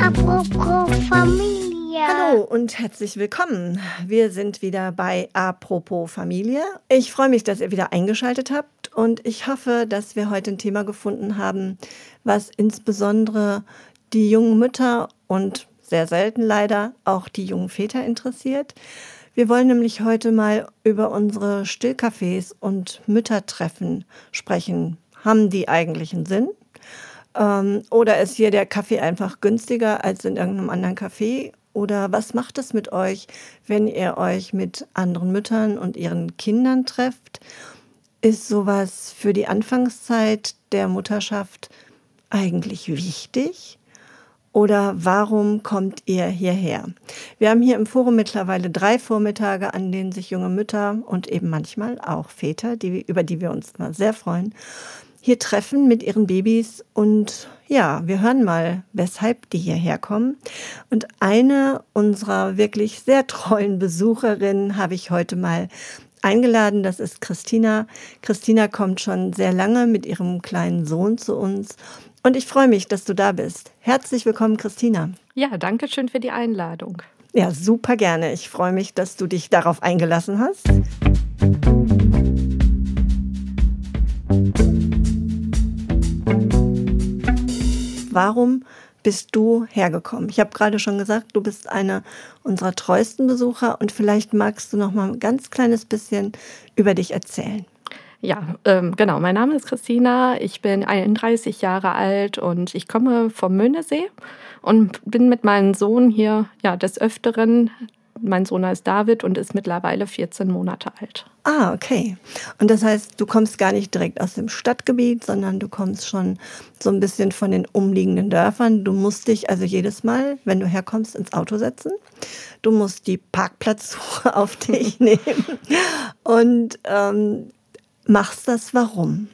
Apropos Familie. Hallo und herzlich willkommen. Wir sind wieder bei Apropos Familie. Ich freue mich, dass ihr wieder eingeschaltet habt und ich hoffe, dass wir heute ein Thema gefunden haben, was insbesondere die jungen Mütter und sehr selten leider auch die jungen Väter interessiert. Wir wollen nämlich heute mal über unsere Stillcafés und Müttertreffen sprechen. Haben die eigentlich einen Sinn? Ähm, oder ist hier der Kaffee einfach günstiger als in irgendeinem anderen Café? Oder was macht es mit euch, wenn ihr euch mit anderen Müttern und ihren Kindern trefft? Ist sowas für die Anfangszeit der Mutterschaft eigentlich wichtig? Oder warum kommt ihr hierher? Wir haben hier im Forum mittlerweile drei Vormittage, an denen sich junge Mütter und eben manchmal auch Väter, die, über die wir uns mal sehr freuen, hier treffen mit ihren Babys und ja, wir hören mal, weshalb die hierher kommen. Und eine unserer wirklich sehr treuen Besucherinnen habe ich heute mal eingeladen. Das ist Christina. Christina kommt schon sehr lange mit ihrem kleinen Sohn zu uns. Und ich freue mich, dass du da bist. Herzlich willkommen, Christina. Ja, danke schön für die Einladung. Ja, super gerne. Ich freue mich, dass du dich darauf eingelassen hast. Warum bist du hergekommen? Ich habe gerade schon gesagt, du bist einer unserer treuesten Besucher und vielleicht magst du noch mal ein ganz kleines bisschen über dich erzählen. Ja, ähm, genau. Mein Name ist Christina. Ich bin 31 Jahre alt und ich komme vom Möhnesee und bin mit meinem Sohn hier ja des Öfteren mein Sohn heißt David und ist mittlerweile 14 Monate alt. Ah, okay. Und das heißt, du kommst gar nicht direkt aus dem Stadtgebiet, sondern du kommst schon so ein bisschen von den umliegenden Dörfern. Du musst dich also jedes Mal, wenn du herkommst, ins Auto setzen. Du musst die Parkplatzsuche auf dich nehmen und ähm, machst das warum?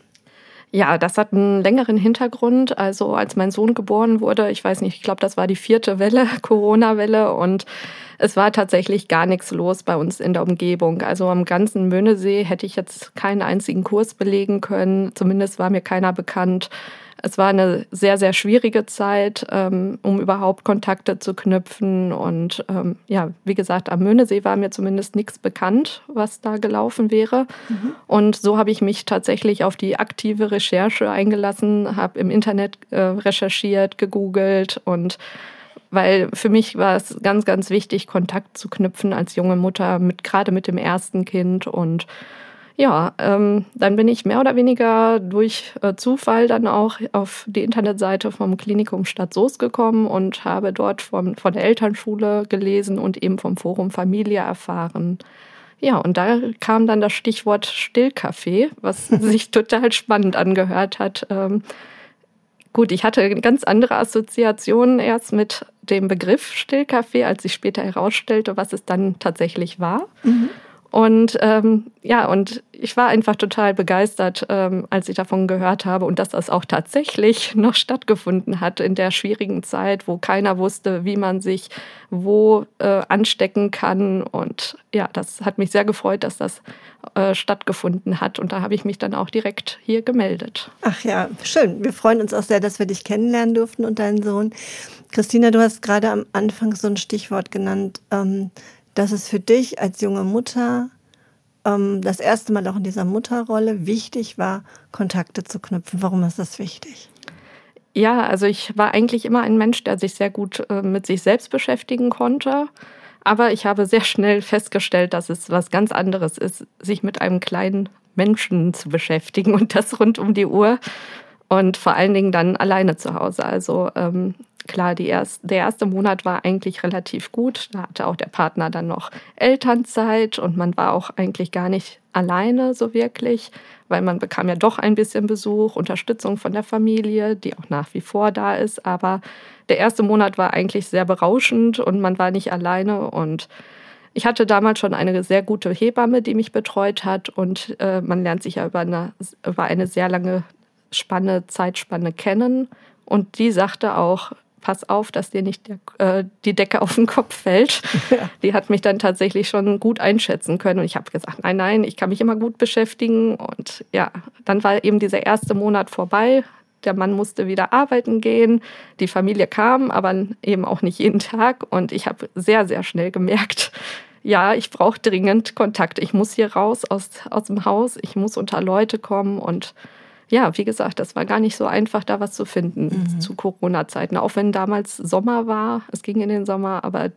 Ja, das hat einen längeren Hintergrund. Also als mein Sohn geboren wurde, ich weiß nicht, ich glaube, das war die vierte Welle, Corona-Welle und es war tatsächlich gar nichts los bei uns in der Umgebung. Also am ganzen Möhnesee hätte ich jetzt keinen einzigen Kurs belegen können. Zumindest war mir keiner bekannt. Es war eine sehr, sehr schwierige Zeit, ähm, um überhaupt Kontakte zu knüpfen. Und ähm, ja, wie gesagt, am Möhnesee war mir zumindest nichts bekannt, was da gelaufen wäre. Mhm. Und so habe ich mich tatsächlich auf die aktive Recherche eingelassen, habe im Internet äh, recherchiert, gegoogelt und weil für mich war es ganz, ganz wichtig, Kontakt zu knüpfen als junge Mutter, mit, gerade mit dem ersten Kind und ja, ähm, dann bin ich mehr oder weniger durch äh, Zufall dann auch auf die Internetseite vom Klinikum Stadt Soest gekommen und habe dort vom, von der Elternschule gelesen und eben vom Forum Familie erfahren. Ja, und da kam dann das Stichwort Stillkaffee, was sich total spannend angehört hat. Ähm, gut, ich hatte ganz andere Assoziationen erst mit dem Begriff Stillkaffee, als ich später herausstellte, was es dann tatsächlich war. Mhm. Und ähm, ja, und ich war einfach total begeistert, ähm, als ich davon gehört habe und dass das auch tatsächlich noch stattgefunden hat in der schwierigen Zeit, wo keiner wusste, wie man sich wo äh, anstecken kann. Und ja, das hat mich sehr gefreut, dass das äh, stattgefunden hat. Und da habe ich mich dann auch direkt hier gemeldet. Ach ja, schön. Wir freuen uns auch sehr, dass wir dich kennenlernen durften und deinen Sohn. Christina, du hast gerade am Anfang so ein Stichwort genannt. Ähm, dass es für dich als junge Mutter ähm, das erste Mal auch in dieser Mutterrolle wichtig war, Kontakte zu knüpfen. Warum ist das wichtig? Ja, also ich war eigentlich immer ein Mensch, der sich sehr gut äh, mit sich selbst beschäftigen konnte. Aber ich habe sehr schnell festgestellt, dass es was ganz anderes ist, sich mit einem kleinen Menschen zu beschäftigen und das rund um die Uhr und vor allen Dingen dann alleine zu Hause. Also ähm, klar, erst, der erste Monat war eigentlich relativ gut. Da hatte auch der Partner dann noch Elternzeit und man war auch eigentlich gar nicht alleine so wirklich, weil man bekam ja doch ein bisschen Besuch, Unterstützung von der Familie, die auch nach wie vor da ist. Aber der erste Monat war eigentlich sehr berauschend und man war nicht alleine und ich hatte damals schon eine sehr gute Hebamme, die mich betreut hat und äh, man lernt sich ja über eine, über eine sehr lange Spanne, Zeitspanne kennen. Und die sagte auch, pass auf, dass dir nicht der, äh, die Decke auf den Kopf fällt. Ja. Die hat mich dann tatsächlich schon gut einschätzen können. Und ich habe gesagt, nein, nein, ich kann mich immer gut beschäftigen. Und ja, dann war eben dieser erste Monat vorbei. Der Mann musste wieder arbeiten gehen. Die Familie kam, aber eben auch nicht jeden Tag. Und ich habe sehr, sehr schnell gemerkt, ja, ich brauche dringend Kontakt. Ich muss hier raus aus, aus dem Haus. Ich muss unter Leute kommen und ja, wie gesagt, das war gar nicht so einfach, da was zu finden mhm. zu Corona-Zeiten. Auch wenn damals Sommer war, es ging in den Sommer, aber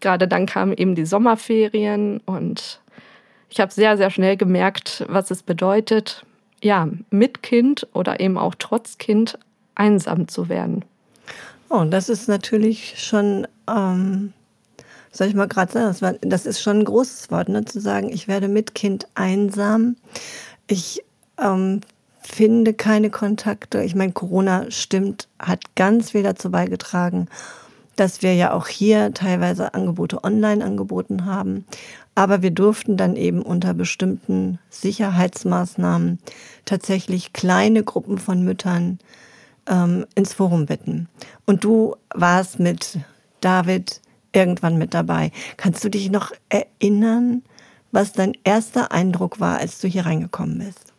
gerade dann kamen eben die Sommerferien und ich habe sehr, sehr schnell gemerkt, was es bedeutet, ja, mit Kind oder eben auch trotz Kind einsam zu werden. Oh, das ist natürlich schon, ähm, soll ich mal gerade sagen, das, war, das, ist schon ein großes Wort, ne, zu sagen, ich werde mit Kind einsam. Ich ähm, finde keine Kontakte. Ich meine, Corona stimmt, hat ganz viel dazu beigetragen, dass wir ja auch hier teilweise Angebote online angeboten haben. Aber wir durften dann eben unter bestimmten Sicherheitsmaßnahmen tatsächlich kleine Gruppen von Müttern ähm, ins Forum bitten. Und du warst mit David irgendwann mit dabei. Kannst du dich noch erinnern, was dein erster Eindruck war, als du hier reingekommen bist?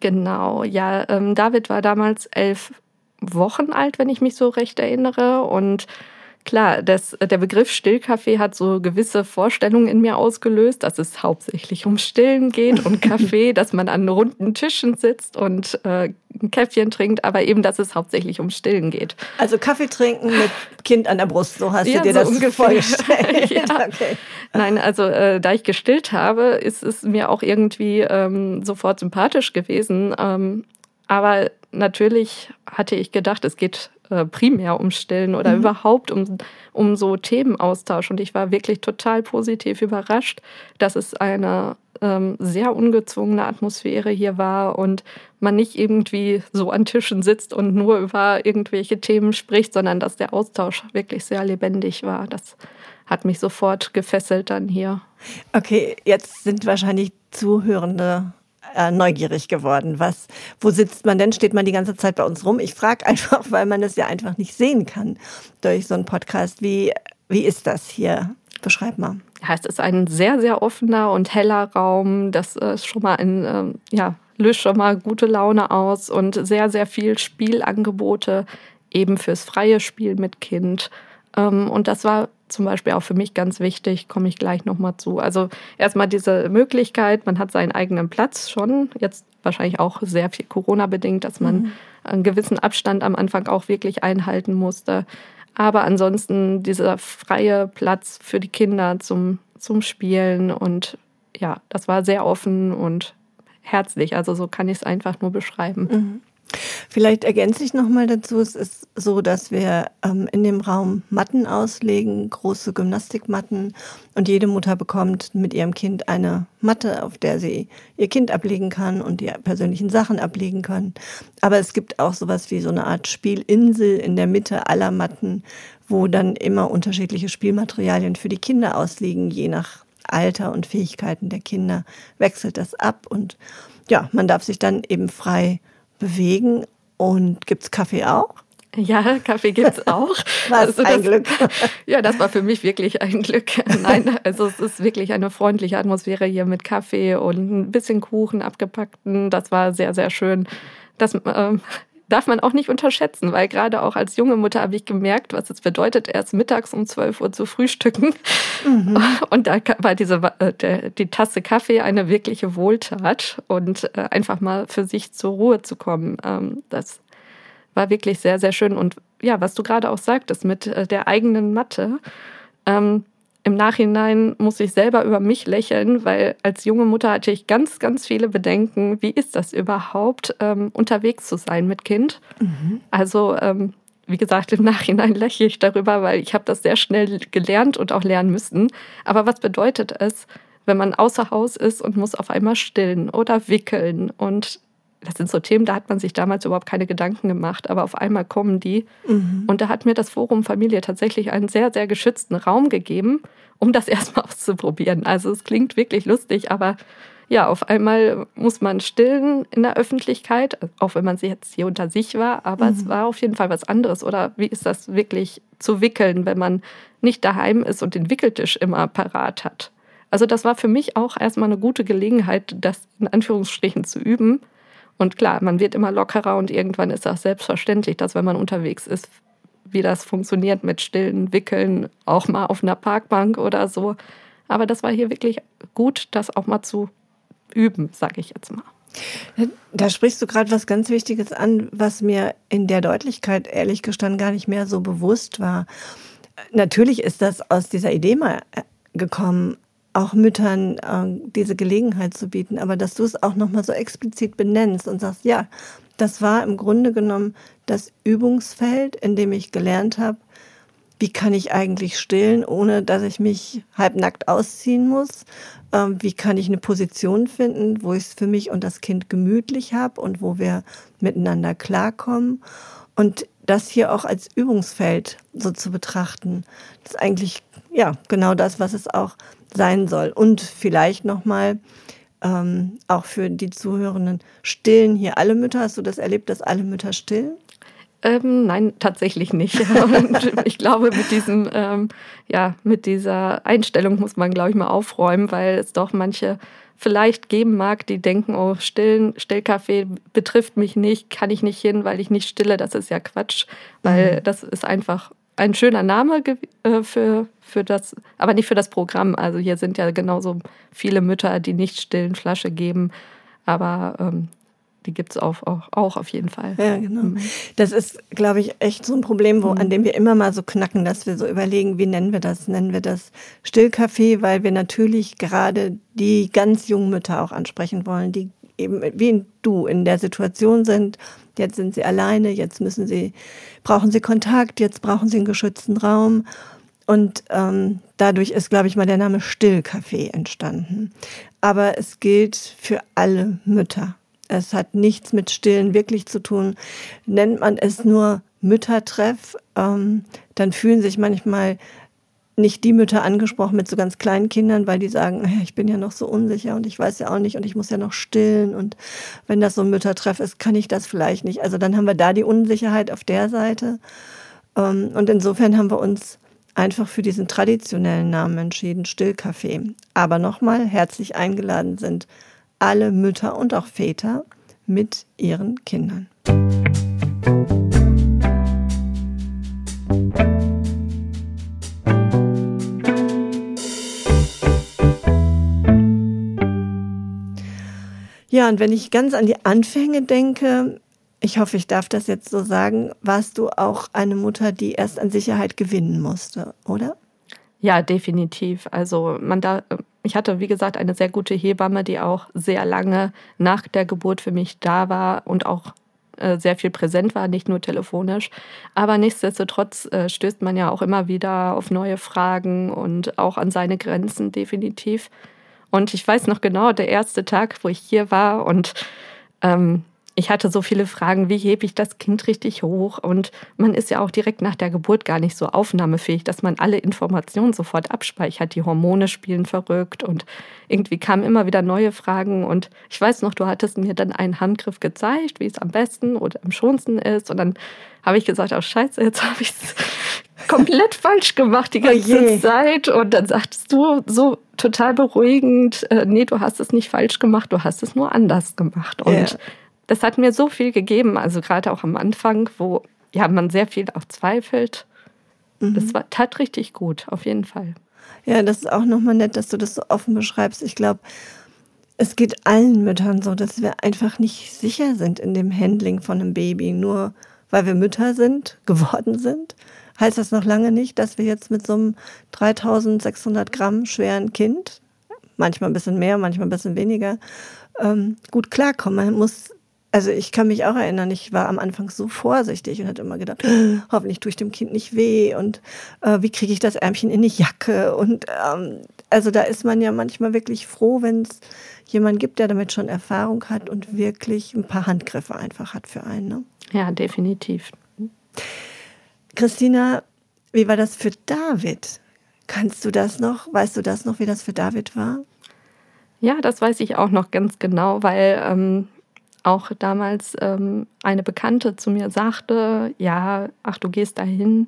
Genau, ja, ähm, David war damals elf Wochen alt, wenn ich mich so recht erinnere. Und klar, das, der Begriff Stillkaffee hat so gewisse Vorstellungen in mir ausgelöst, dass es hauptsächlich um Stillen geht und Kaffee, dass man an runden Tischen sitzt und äh, ein Käffchen trinkt, aber eben, dass es hauptsächlich um Stillen geht. Also Kaffee trinken mit Kind an der Brust, so hast ja, du dir so das ungefähr. vorgestellt. ja. okay. Nein, also äh, da ich gestillt habe, ist es mir auch irgendwie ähm, sofort sympathisch gewesen. Ähm, aber natürlich hatte ich gedacht, es geht äh, primär um Stillen oder mhm. überhaupt um, um so Themenaustausch. Und ich war wirklich total positiv überrascht, dass es eine ähm, sehr ungezwungene Atmosphäre hier war und man nicht irgendwie so an Tischen sitzt und nur über irgendwelche Themen spricht, sondern dass der Austausch wirklich sehr lebendig war. Das hat mich sofort gefesselt dann hier. Okay, jetzt sind wahrscheinlich Zuhörende äh, neugierig geworden. Was, wo sitzt man denn? Steht man die ganze Zeit bei uns rum? Ich frage einfach, weil man es ja einfach nicht sehen kann durch so einen Podcast. Wie, wie ist das hier? Beschreib mal. Ja, es ist ein sehr, sehr offener und heller Raum. Das ist schon mal ein, ähm, ja, löst schon mal gute Laune aus und sehr, sehr viel Spielangebote eben fürs freie Spiel mit Kind. Ähm, und das war zum Beispiel auch für mich ganz wichtig, komme ich gleich nochmal zu. Also erstmal diese Möglichkeit, man hat seinen eigenen Platz schon, jetzt wahrscheinlich auch sehr viel Corona-bedingt, dass man mhm. einen gewissen Abstand am Anfang auch wirklich einhalten musste. Aber ansonsten dieser freie Platz für die Kinder zum, zum Spielen und ja, das war sehr offen und herzlich. Also so kann ich es einfach nur beschreiben. Mhm. Vielleicht ergänze ich noch mal dazu. Es ist so, dass wir ähm, in dem Raum Matten auslegen, große Gymnastikmatten. Und jede Mutter bekommt mit ihrem Kind eine Matte, auf der sie ihr Kind ablegen kann und die persönlichen Sachen ablegen können. Aber es gibt auch sowas wie so eine Art Spielinsel in der Mitte aller Matten, wo dann immer unterschiedliche Spielmaterialien für die Kinder ausliegen, je nach Alter und Fähigkeiten der Kinder wechselt das ab und ja, man darf sich dann eben frei bewegen. Und gibt es Kaffee auch? Ja, Kaffee gibt es auch. Was also ein Glück. Ja, das war für mich wirklich ein Glück. Nein, also es ist wirklich eine freundliche Atmosphäre hier mit Kaffee und ein bisschen Kuchen abgepackten. Das war sehr, sehr schön. Das ähm, darf man auch nicht unterschätzen, weil gerade auch als junge Mutter habe ich gemerkt, was es bedeutet, erst mittags um 12 Uhr zu frühstücken. Mhm. Und da war diese, äh, die Tasse Kaffee eine wirkliche Wohltat und äh, einfach mal für sich zur Ruhe zu kommen. Ähm, das war wirklich sehr, sehr schön. Und ja, was du gerade auch sagtest mit äh, der eigenen Matte, ähm, im Nachhinein muss ich selber über mich lächeln, weil als junge Mutter hatte ich ganz, ganz viele Bedenken. Wie ist das überhaupt, ähm, unterwegs zu sein mit Kind? Mhm. Also, ähm, wie gesagt, im Nachhinein lächle ich darüber, weil ich habe das sehr schnell gelernt und auch lernen müssen. Aber was bedeutet es, wenn man außer Haus ist und muss auf einmal stillen oder wickeln und das sind so Themen, da hat man sich damals überhaupt keine Gedanken gemacht, aber auf einmal kommen die. Mhm. Und da hat mir das Forum Familie tatsächlich einen sehr, sehr geschützten Raum gegeben, um das erstmal auszuprobieren. Also es klingt wirklich lustig, aber ja, auf einmal muss man stillen in der Öffentlichkeit, auch wenn man jetzt hier unter sich war, aber mhm. es war auf jeden Fall was anderes. Oder wie ist das wirklich zu wickeln, wenn man nicht daheim ist und den Wickeltisch immer parat hat? Also das war für mich auch erstmal eine gute Gelegenheit, das in Anführungsstrichen zu üben. Und klar, man wird immer lockerer und irgendwann ist das selbstverständlich, dass wenn man unterwegs ist, wie das funktioniert mit stillen Wickeln, auch mal auf einer Parkbank oder so. Aber das war hier wirklich gut, das auch mal zu üben, sage ich jetzt mal. Da sprichst du gerade was ganz Wichtiges an, was mir in der Deutlichkeit ehrlich gestanden gar nicht mehr so bewusst war. Natürlich ist das aus dieser Idee mal äh, gekommen, auch Müttern äh, diese Gelegenheit zu bieten, aber dass du es auch nochmal so explizit benennst und sagst, ja, das war im Grunde genommen das Übungsfeld, in dem ich gelernt habe, wie kann ich eigentlich stillen, ohne dass ich mich halbnackt ausziehen muss? Ähm, wie kann ich eine Position finden, wo ich es für mich und das Kind gemütlich habe und wo wir miteinander klarkommen? Und das hier auch als Übungsfeld so zu betrachten, das ist eigentlich ja genau das, was es auch sein soll. Und vielleicht nochmal ähm, auch für die Zuhörenden, stillen hier alle Mütter? Hast du das erlebt, dass alle Mütter stillen? Ähm, nein, tatsächlich nicht. Und ich glaube, mit diesem, ähm, ja, mit dieser Einstellung muss man, glaube ich, mal aufräumen, weil es doch manche vielleicht geben mag, die denken, oh, stillen, Stillkaffee betrifft mich nicht, kann ich nicht hin, weil ich nicht stille. Das ist ja Quatsch, weil mhm. das ist einfach ein schöner Name äh, für, für das, aber nicht für das Programm. Also hier sind ja genauso viele Mütter, die nicht stillen Flasche geben. Aber ähm, die gibt es auch, auch, auch, auf jeden Fall. Ja, genau. Mhm. Das ist, glaube ich, echt so ein Problem, wo, mhm. an dem wir immer mal so knacken, dass wir so überlegen, wie nennen wir das? Nennen wir das Stillkaffee, weil wir natürlich gerade die ganz jungen Mütter auch ansprechen wollen, die eben wie du in der Situation sind, jetzt sind sie alleine, jetzt müssen sie, brauchen sie Kontakt, jetzt brauchen sie einen geschützten Raum. Und ähm, dadurch ist, glaube ich, mal der Name Stillcafé entstanden. Aber es gilt für alle Mütter. Es hat nichts mit Stillen wirklich zu tun. Nennt man es nur Müttertreff, ähm, dann fühlen sich manchmal nicht die Mütter angesprochen mit so ganz kleinen Kindern, weil die sagen, ich bin ja noch so unsicher und ich weiß ja auch nicht und ich muss ja noch stillen und wenn das so ein Müttertreff ist, kann ich das vielleicht nicht. Also dann haben wir da die Unsicherheit auf der Seite. Ähm, und insofern haben wir uns einfach für diesen traditionellen Namen entschieden, Stillcafé. Aber nochmal herzlich eingeladen sind alle Mütter und auch Väter mit ihren Kindern. Ja, und wenn ich ganz an die Anfänge denke, ich hoffe, ich darf das jetzt so sagen, warst du auch eine Mutter, die erst an Sicherheit gewinnen musste, oder? Ja, definitiv. Also man da, ich hatte, wie gesagt, eine sehr gute Hebamme, die auch sehr lange nach der Geburt für mich da war und auch äh, sehr viel präsent war, nicht nur telefonisch. Aber nichtsdestotrotz äh, stößt man ja auch immer wieder auf neue Fragen und auch an seine Grenzen definitiv. Und ich weiß noch genau, der erste Tag, wo ich hier war und ähm, ich hatte so viele Fragen, wie hebe ich das Kind richtig hoch? Und man ist ja auch direkt nach der Geburt gar nicht so aufnahmefähig, dass man alle Informationen sofort abspeichert. Die Hormone spielen verrückt und irgendwie kamen immer wieder neue Fragen. Und ich weiß noch, du hattest mir dann einen Handgriff gezeigt, wie es am besten oder am schonsten ist. Und dann habe ich gesagt, oh scheiße, jetzt habe ich es komplett falsch gemacht die ganze oh Zeit. Und dann sagtest du so total beruhigend, äh, nee, du hast es nicht falsch gemacht, du hast es nur anders gemacht. Und yeah das hat mir so viel gegeben, also gerade auch am Anfang, wo ja man sehr viel auch zweifelt. Mhm. Das war, tat richtig gut, auf jeden Fall. Ja, das ist auch nochmal nett, dass du das so offen beschreibst. Ich glaube, es geht allen Müttern so, dass wir einfach nicht sicher sind in dem Handling von einem Baby. Nur weil wir Mütter sind, geworden sind, heißt das noch lange nicht, dass wir jetzt mit so einem 3600 Gramm schweren Kind, manchmal ein bisschen mehr, manchmal ein bisschen weniger, ähm, gut klarkommen. Man muss also ich kann mich auch erinnern, ich war am Anfang so vorsichtig und hatte immer gedacht, hoffentlich tue ich dem Kind nicht weh und äh, wie kriege ich das Ärmchen in die Jacke und ähm, also da ist man ja manchmal wirklich froh, wenn es jemanden gibt, der damit schon Erfahrung hat und wirklich ein paar Handgriffe einfach hat für einen. Ne? Ja, definitiv. Christina, wie war das für David? Kannst du das noch? Weißt du das noch, wie das für David war? Ja, das weiß ich auch noch ganz genau, weil ähm, auch damals ähm, eine Bekannte zu mir sagte, ja, ach, du gehst dahin,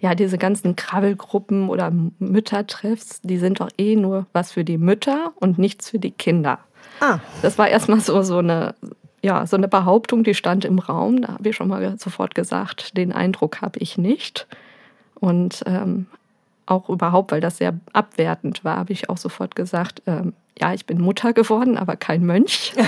ja, diese ganzen Krabbelgruppen oder Müttertreffs, die sind doch eh nur was für die Mütter und nichts für die Kinder. Ah. Das war erstmal so, so eine, ja, so eine Behauptung, die stand im Raum. Da habe ich schon mal sofort gesagt, den Eindruck habe ich nicht. Und ähm, auch überhaupt, weil das sehr abwertend war, habe ich auch sofort gesagt, ähm, ja, ich bin Mutter geworden, aber kein Mönch.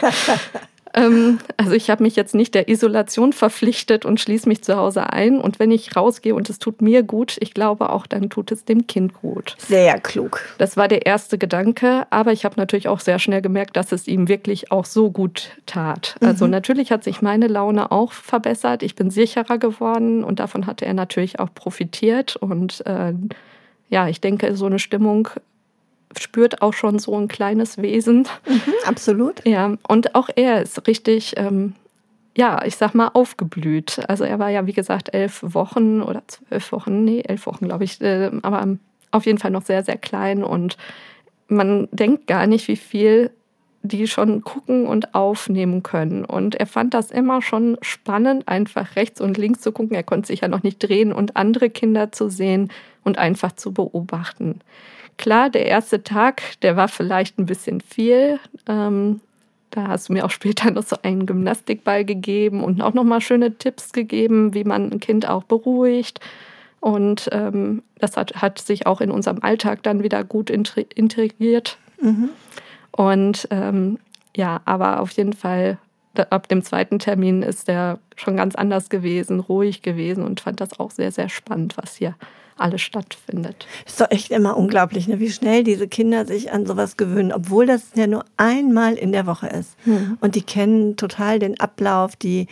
Ähm, also ich habe mich jetzt nicht der Isolation verpflichtet und schließe mich zu Hause ein. Und wenn ich rausgehe und es tut mir gut, ich glaube auch, dann tut es dem Kind gut. Sehr klug. Das war der erste Gedanke. Aber ich habe natürlich auch sehr schnell gemerkt, dass es ihm wirklich auch so gut tat. Also mhm. natürlich hat sich meine Laune auch verbessert. Ich bin sicherer geworden und davon hatte er natürlich auch profitiert. Und äh, ja, ich denke, so eine Stimmung spürt auch schon so ein kleines Wesen. Mhm, absolut. Ja, und auch er ist richtig, ähm, ja, ich sag mal, aufgeblüht. Also er war ja, wie gesagt, elf Wochen oder zwölf Wochen, nee, elf Wochen, glaube ich, äh, aber auf jeden Fall noch sehr, sehr klein und man denkt gar nicht, wie viel die schon gucken und aufnehmen können. Und er fand das immer schon spannend, einfach rechts und links zu gucken. Er konnte sich ja noch nicht drehen und andere Kinder zu sehen und einfach zu beobachten. Klar, der erste Tag, der war vielleicht ein bisschen viel. Ähm, da hast du mir auch später noch so einen Gymnastikball gegeben und auch noch mal schöne Tipps gegeben, wie man ein Kind auch beruhigt. Und ähm, das hat, hat sich auch in unserem Alltag dann wieder gut integriert. Mhm. Und ähm, ja, aber auf jeden Fall ab dem zweiten Termin ist der schon ganz anders gewesen, ruhig gewesen und fand das auch sehr, sehr spannend, was hier alles stattfindet. Ist doch echt immer unglaublich, ne? wie schnell diese Kinder sich an sowas gewöhnen, obwohl das ja nur einmal in der Woche ist. Mhm. Und die kennen total den Ablauf. Die,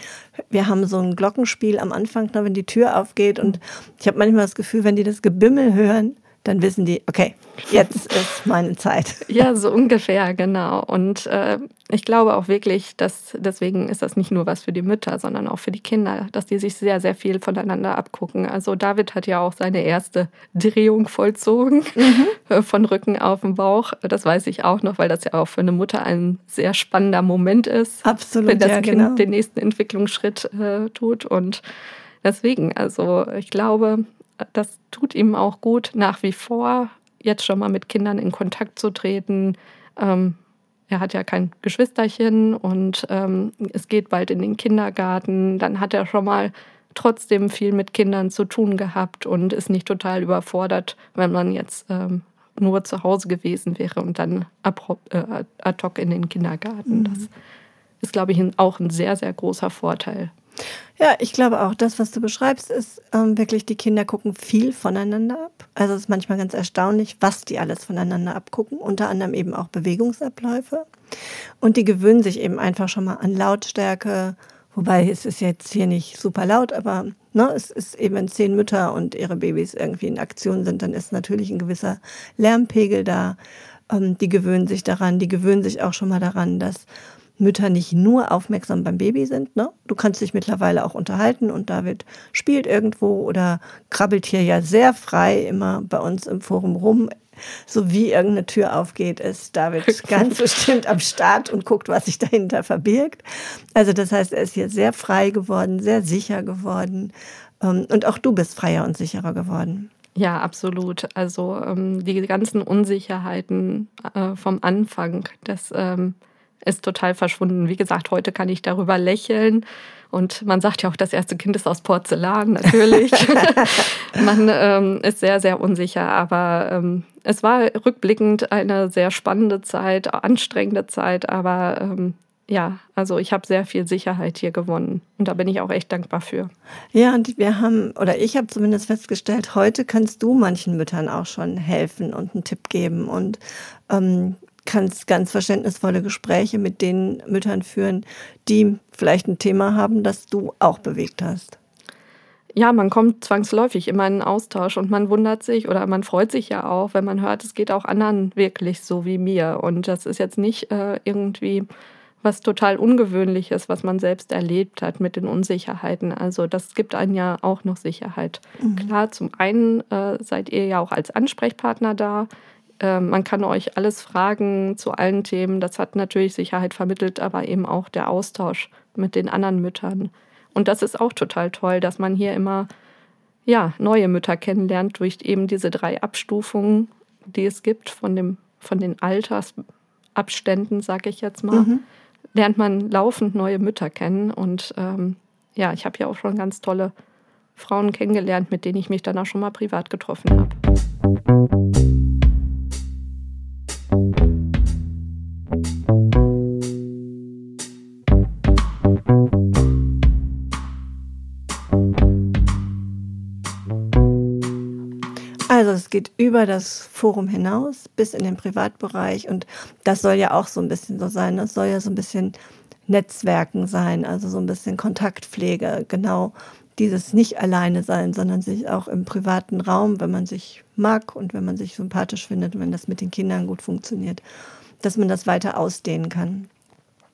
wir haben so ein Glockenspiel am Anfang, wenn die Tür aufgeht. Und ich habe manchmal das Gefühl, wenn die das Gebimmel hören, dann wissen die, okay, jetzt ist meine Zeit. Ja, so ungefähr, genau. Und äh, ich glaube auch wirklich, dass deswegen ist das nicht nur was für die Mütter, sondern auch für die Kinder, dass die sich sehr, sehr viel voneinander abgucken. Also David hat ja auch seine erste Drehung vollzogen mhm. von Rücken auf den Bauch. Das weiß ich auch noch, weil das ja auch für eine Mutter ein sehr spannender Moment ist. Absolut. Wenn das ja, Kind genau. den nächsten Entwicklungsschritt äh, tut. Und deswegen, also ich glaube, das tut ihm auch gut, nach wie vor jetzt schon mal mit Kindern in Kontakt zu treten. Ähm, er hat ja kein Geschwisterchen und ähm, es geht bald in den Kindergarten. Dann hat er schon mal trotzdem viel mit Kindern zu tun gehabt und ist nicht total überfordert, wenn man jetzt ähm, nur zu Hause gewesen wäre und dann ad hoc in den Kindergarten. Mhm. Das ist, glaube ich, auch ein sehr, sehr großer Vorteil. Ja, ich glaube auch, das, was du beschreibst, ist ähm, wirklich, die Kinder gucken viel voneinander ab. Also es ist manchmal ganz erstaunlich, was die alles voneinander abgucken, unter anderem eben auch Bewegungsabläufe. Und die gewöhnen sich eben einfach schon mal an Lautstärke, wobei es ist jetzt hier nicht super laut, aber ne, es ist eben, wenn zehn Mütter und ihre Babys irgendwie in Aktion sind, dann ist natürlich ein gewisser Lärmpegel da. Ähm, die gewöhnen sich daran, die gewöhnen sich auch schon mal daran, dass Mütter nicht nur aufmerksam beim Baby sind. Ne? Du kannst dich mittlerweile auch unterhalten und David spielt irgendwo oder krabbelt hier ja sehr frei immer bei uns im Forum rum. So wie irgendeine Tür aufgeht, ist David ganz bestimmt am Start und guckt, was sich dahinter verbirgt. Also das heißt, er ist hier sehr frei geworden, sehr sicher geworden. Ähm, und auch du bist freier und sicherer geworden. Ja, absolut. Also ähm, die ganzen Unsicherheiten äh, vom Anfang, das ähm, ist total verschwunden. Wie gesagt, heute kann ich darüber lächeln. Und man sagt ja auch, das erste Kind ist aus Porzellan, natürlich. man ähm, ist sehr, sehr unsicher. Aber ähm, es war rückblickend eine sehr spannende Zeit, anstrengende Zeit. Aber ähm, ja, also ich habe sehr viel Sicherheit hier gewonnen. Und da bin ich auch echt dankbar für. Ja, und wir haben, oder ich habe zumindest festgestellt, heute kannst du manchen Müttern auch schon helfen und einen Tipp geben. Und ähm, kannst ganz verständnisvolle Gespräche mit den Müttern führen, die vielleicht ein Thema haben, das du auch bewegt hast. Ja, man kommt zwangsläufig immer in einen Austausch und man wundert sich oder man freut sich ja auch, wenn man hört, es geht auch anderen wirklich so wie mir. Und das ist jetzt nicht äh, irgendwie was total Ungewöhnliches, was man selbst erlebt hat mit den Unsicherheiten. Also das gibt einen ja auch noch Sicherheit. Mhm. Klar, zum einen äh, seid ihr ja auch als Ansprechpartner da man kann euch alles fragen zu allen Themen. Das hat natürlich Sicherheit vermittelt, aber eben auch der Austausch mit den anderen Müttern. Und das ist auch total toll, dass man hier immer ja, neue Mütter kennenlernt durch eben diese drei Abstufungen, die es gibt von, dem, von den Altersabständen, sage ich jetzt mal. Mhm. Lernt man laufend neue Mütter kennen. Und ähm, ja, ich habe ja auch schon ganz tolle Frauen kennengelernt, mit denen ich mich dann auch schon mal privat getroffen habe. Geht über das Forum hinaus bis in den Privatbereich und das soll ja auch so ein bisschen so sein. Das soll ja so ein bisschen Netzwerken sein, also so ein bisschen Kontaktpflege, genau dieses nicht alleine sein, sondern sich auch im privaten Raum, wenn man sich mag und wenn man sich sympathisch findet, wenn das mit den Kindern gut funktioniert, dass man das weiter ausdehnen kann.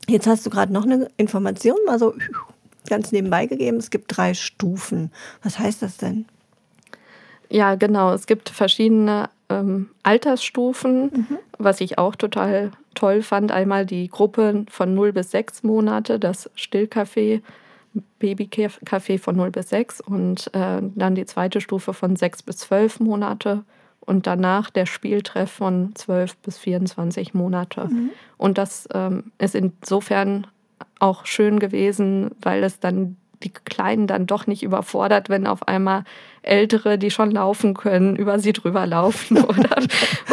Jetzt hast du gerade noch eine Information mal so ganz nebenbei gegeben. Es gibt drei Stufen. Was heißt das denn? Ja, genau. Es gibt verschiedene ähm, Altersstufen, mhm. was ich auch total toll fand. Einmal die Gruppe von 0 bis 6 Monate, das Stillcafé, Babycafé von 0 bis 6 und äh, dann die zweite Stufe von 6 bis 12 Monate und danach der Spieltreff von 12 bis 24 Monate. Mhm. Und das ähm, ist insofern auch schön gewesen, weil es dann die Kleinen dann doch nicht überfordert, wenn auf einmal Ältere, die schon laufen können, über sie drüber laufen oder,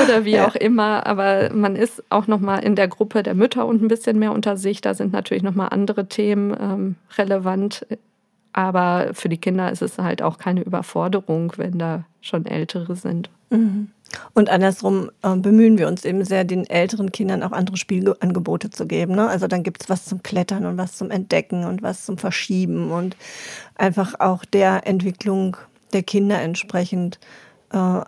oder wie ja. auch immer. Aber man ist auch nochmal in der Gruppe der Mütter und ein bisschen mehr unter sich. Da sind natürlich nochmal andere Themen ähm, relevant. Aber für die Kinder ist es halt auch keine Überforderung, wenn da schon Ältere sind. Mhm. Und andersrum äh, bemühen wir uns eben sehr, den älteren Kindern auch andere Spielangebote zu geben. Ne? Also dann gibt es was zum Klettern und was zum Entdecken und was zum Verschieben und einfach auch der Entwicklung der Kinder entsprechend äh,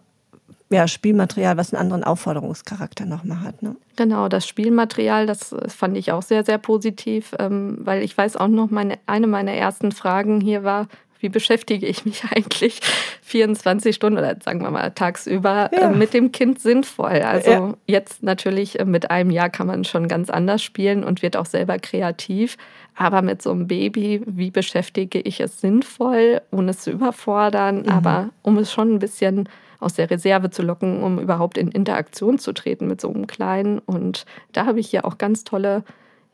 ja, Spielmaterial, was einen anderen Aufforderungscharakter nochmal hat. Ne? Genau, das Spielmaterial, das fand ich auch sehr, sehr positiv, ähm, weil ich weiß auch noch, meine, eine meiner ersten Fragen hier war, wie beschäftige ich mich eigentlich 24 Stunden oder sagen wir mal tagsüber äh, ja. mit dem Kind sinnvoll? Also ja. jetzt natürlich äh, mit einem Jahr kann man schon ganz anders spielen und wird auch selber kreativ. Aber mit so einem Baby, wie beschäftige ich es sinnvoll, ohne es zu überfordern, mhm. aber um es schon ein bisschen aus der Reserve zu locken, um überhaupt in Interaktion zu treten mit so einem Kleinen. Und da habe ich ja auch ganz tolle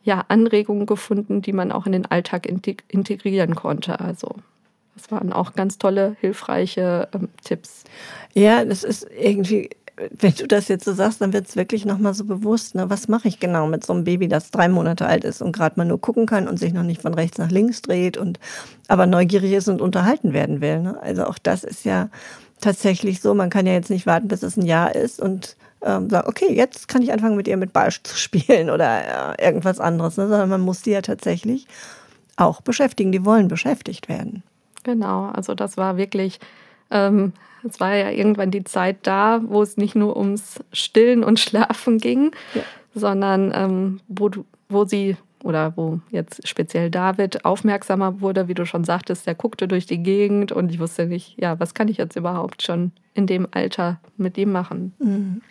ja, Anregungen gefunden, die man auch in den Alltag integrieren konnte. Also das waren auch ganz tolle, hilfreiche ähm, Tipps. Ja, das ist irgendwie, wenn du das jetzt so sagst, dann wird es wirklich nochmal so bewusst, ne? was mache ich genau mit so einem Baby, das drei Monate alt ist und gerade mal nur gucken kann und sich noch nicht von rechts nach links dreht und aber neugierig ist und unterhalten werden will. Ne? Also auch das ist ja tatsächlich so, man kann ja jetzt nicht warten, bis es ein Jahr ist und ähm, sagen, okay, jetzt kann ich anfangen, mit ihr mit Ball zu spielen oder äh, irgendwas anderes, ne? sondern man muss die ja tatsächlich auch beschäftigen, die wollen beschäftigt werden. Genau, also das war wirklich, ähm, es war ja irgendwann die Zeit da, wo es nicht nur ums Stillen und Schlafen ging, ja. sondern ähm, wo, wo sie oder wo jetzt speziell David aufmerksamer wurde, wie du schon sagtest, der guckte durch die Gegend und ich wusste nicht, ja, was kann ich jetzt überhaupt schon in dem Alter mit ihm machen? Mhm.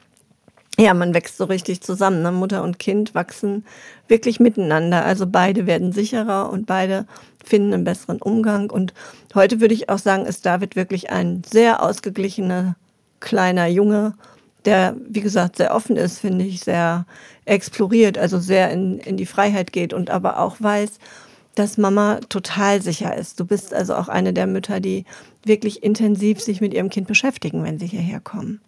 Ja, man wächst so richtig zusammen. Ne? Mutter und Kind wachsen wirklich miteinander. Also beide werden sicherer und beide finden einen besseren Umgang. Und heute würde ich auch sagen, ist David wirklich ein sehr ausgeglichener kleiner Junge, der, wie gesagt, sehr offen ist, finde ich, sehr exploriert, also sehr in, in die Freiheit geht und aber auch weiß, dass Mama total sicher ist. Du bist also auch eine der Mütter, die wirklich intensiv sich mit ihrem Kind beschäftigen, wenn sie hierher kommen.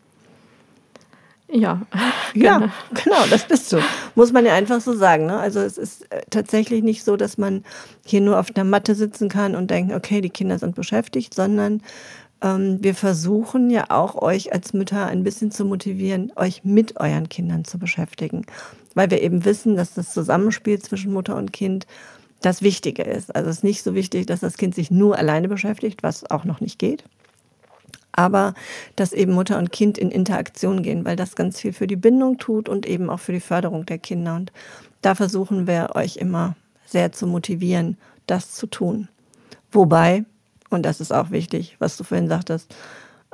Ja, ja, genau. genau, das bist du. Muss man ja einfach so sagen. Ne? Also es ist äh, tatsächlich nicht so, dass man hier nur auf der Matte sitzen kann und denken, okay, die Kinder sind beschäftigt, sondern ähm, wir versuchen ja auch euch als Mütter ein bisschen zu motivieren, euch mit euren Kindern zu beschäftigen, weil wir eben wissen, dass das Zusammenspiel zwischen Mutter und Kind das Wichtige ist. Also es ist nicht so wichtig, dass das Kind sich nur alleine beschäftigt, was auch noch nicht geht aber dass eben Mutter und Kind in Interaktion gehen, weil das ganz viel für die Bindung tut und eben auch für die Förderung der Kinder. Und da versuchen wir euch immer sehr zu motivieren, das zu tun. Wobei, und das ist auch wichtig, was du vorhin sagtest,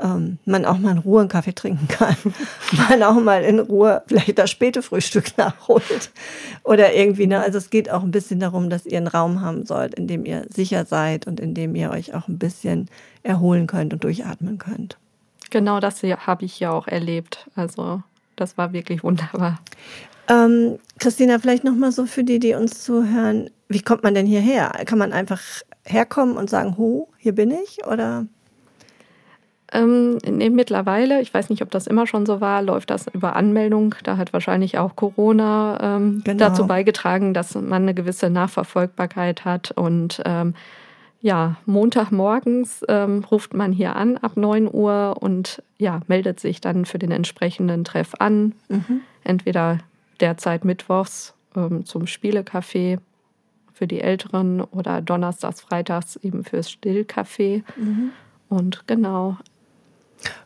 ähm, man auch mal in Ruhe einen Kaffee trinken kann. man auch mal in Ruhe vielleicht das späte Frühstück nachholt. Oder irgendwie, ne? Also es geht auch ein bisschen darum, dass ihr einen Raum haben sollt, in dem ihr sicher seid und in dem ihr euch auch ein bisschen erholen könnt und durchatmen könnt. Genau das habe ich ja auch erlebt. Also das war wirklich wunderbar. Ähm, Christina, vielleicht nochmal so für die, die uns zuhören. Wie kommt man denn hierher? Kann man einfach herkommen und sagen, ho, hier bin ich? Oder? Ähm, mittlerweile, ich weiß nicht, ob das immer schon so war, läuft das über Anmeldung. Da hat wahrscheinlich auch Corona ähm, genau. dazu beigetragen, dass man eine gewisse Nachverfolgbarkeit hat. Und ähm, ja, Montagmorgens ähm, ruft man hier an ab 9 Uhr und ja, meldet sich dann für den entsprechenden Treff an. Mhm. Entweder derzeit mittwochs ähm, zum Spielecafé für die Älteren oder donnerstags, freitags eben fürs Stillcafé. Mhm. Und genau,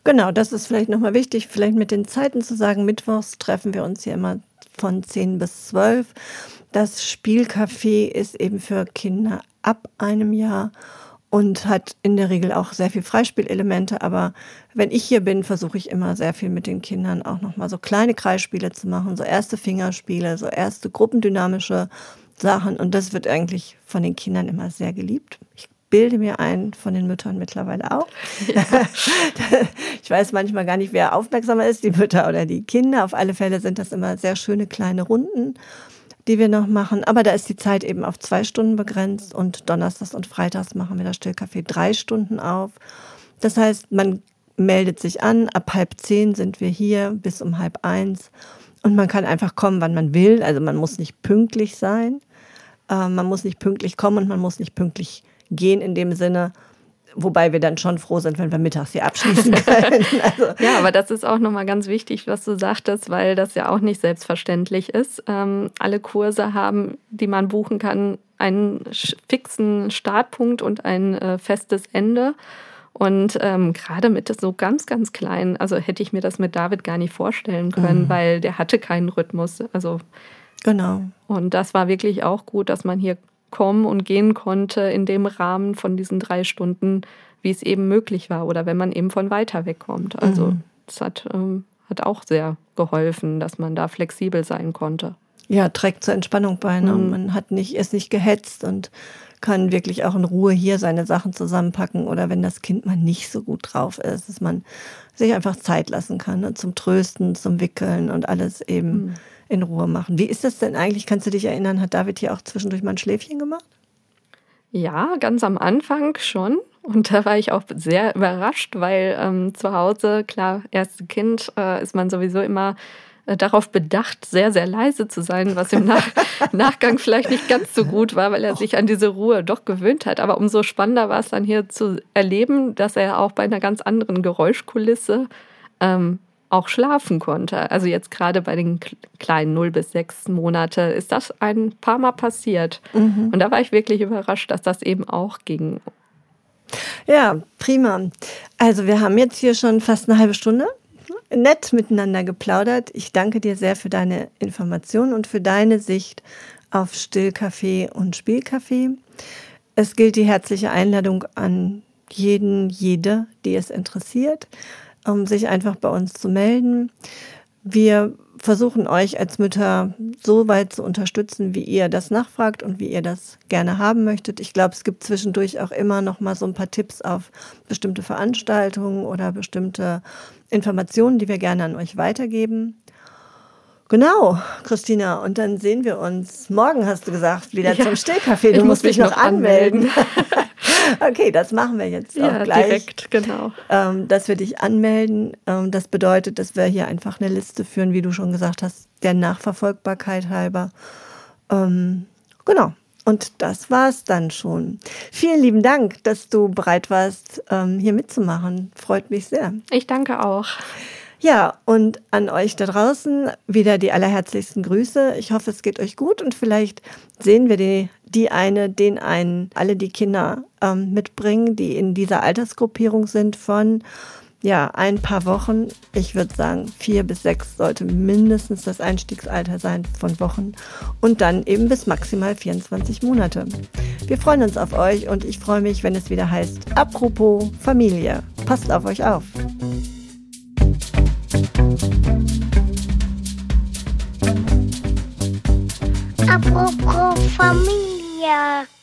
Genau, das ist vielleicht nochmal wichtig, vielleicht mit den Zeiten zu sagen. Mittwochs treffen wir uns hier immer von 10 bis 12. Das Spielcafé ist eben für Kinder ab einem Jahr und hat in der Regel auch sehr viel Freispielelemente. Aber wenn ich hier bin, versuche ich immer sehr viel mit den Kindern auch nochmal so kleine Kreisspiele zu machen, so erste Fingerspiele, so erste gruppendynamische Sachen. Und das wird eigentlich von den Kindern immer sehr geliebt. Ich bilde mir ein, von den Müttern mittlerweile auch. Ja. ich weiß manchmal gar nicht, wer aufmerksamer ist, die Mütter oder die Kinder. Auf alle Fälle sind das immer sehr schöne kleine Runden, die wir noch machen. Aber da ist die Zeit eben auf zwei Stunden begrenzt und Donnerstags und Freitags machen wir das Stillcafé drei Stunden auf. Das heißt, man meldet sich an, ab halb zehn sind wir hier bis um halb eins und man kann einfach kommen, wann man will. Also man muss nicht pünktlich sein. Äh, man muss nicht pünktlich kommen und man muss nicht pünktlich gehen in dem Sinne, Wobei wir dann schon froh sind, wenn wir mittags hier abschließen können. Also. Ja, aber das ist auch nochmal ganz wichtig, was du sagtest, weil das ja auch nicht selbstverständlich ist. Ähm, alle Kurse haben, die man buchen kann, einen fixen Startpunkt und ein äh, festes Ende. Und ähm, gerade mit so ganz, ganz kleinen, also hätte ich mir das mit David gar nicht vorstellen können, mhm. weil der hatte keinen Rhythmus. Also genau. Und das war wirklich auch gut, dass man hier kommen und gehen konnte in dem Rahmen von diesen drei Stunden, wie es eben möglich war oder wenn man eben von weiter weg kommt. Also mhm. das hat, ähm, hat auch sehr geholfen, dass man da flexibel sein konnte. Ja, trägt zur Entspannung bei. Ne? Mhm. Man hat nicht, ist nicht gehetzt und kann wirklich auch in Ruhe hier seine Sachen zusammenpacken oder wenn das Kind mal nicht so gut drauf ist, dass man sich einfach Zeit lassen kann ne? zum Trösten, zum Wickeln und alles eben. Mhm in Ruhe machen. Wie ist das denn eigentlich? Kannst du dich erinnern, hat David hier auch zwischendurch mal ein Schläfchen gemacht? Ja, ganz am Anfang schon. Und da war ich auch sehr überrascht, weil ähm, zu Hause, klar, erste Kind, äh, ist man sowieso immer äh, darauf bedacht, sehr, sehr leise zu sein, was im Nach Nachgang vielleicht nicht ganz so gut war, weil er sich an diese Ruhe doch gewöhnt hat. Aber umso spannender war es dann hier zu erleben, dass er auch bei einer ganz anderen Geräuschkulisse ähm, auch schlafen konnte. Also jetzt gerade bei den kleinen 0 bis 6 Monate ist das ein paar Mal passiert. Mhm. Und da war ich wirklich überrascht, dass das eben auch ging. Ja, prima. Also wir haben jetzt hier schon fast eine halbe Stunde nett miteinander geplaudert. Ich danke dir sehr für deine Informationen und für deine Sicht auf Stillcafé und Spielcafé. Es gilt die herzliche Einladung an jeden, jede, die es interessiert um sich einfach bei uns zu melden. Wir versuchen euch als Mütter so weit zu unterstützen, wie ihr das nachfragt und wie ihr das gerne haben möchtet. Ich glaube, es gibt zwischendurch auch immer noch mal so ein paar Tipps auf bestimmte Veranstaltungen oder bestimmte Informationen, die wir gerne an euch weitergeben. Genau, Christina. Und dann sehen wir uns morgen, hast du gesagt, wieder ja, zum Stillcafé. Du musst dich noch anmelden. okay, das machen wir jetzt ja, auch gleich. direkt, genau. Ähm, dass wir dich anmelden. Ähm, das bedeutet, dass wir hier einfach eine Liste führen, wie du schon gesagt hast, der Nachverfolgbarkeit halber. Ähm, genau. Und das war's dann schon. Vielen lieben Dank, dass du bereit warst, ähm, hier mitzumachen. Freut mich sehr. Ich danke auch. Ja, und an euch da draußen wieder die allerherzlichsten Grüße. Ich hoffe, es geht euch gut und vielleicht sehen wir die, die eine, den einen, alle die Kinder ähm, mitbringen, die in dieser Altersgruppierung sind von ja, ein paar Wochen. Ich würde sagen, vier bis sechs sollte mindestens das Einstiegsalter sein von Wochen und dann eben bis maximal 24 Monate. Wir freuen uns auf euch und ich freue mich, wenn es wieder heißt, apropos Familie. Passt auf euch auf. Apropos Familie.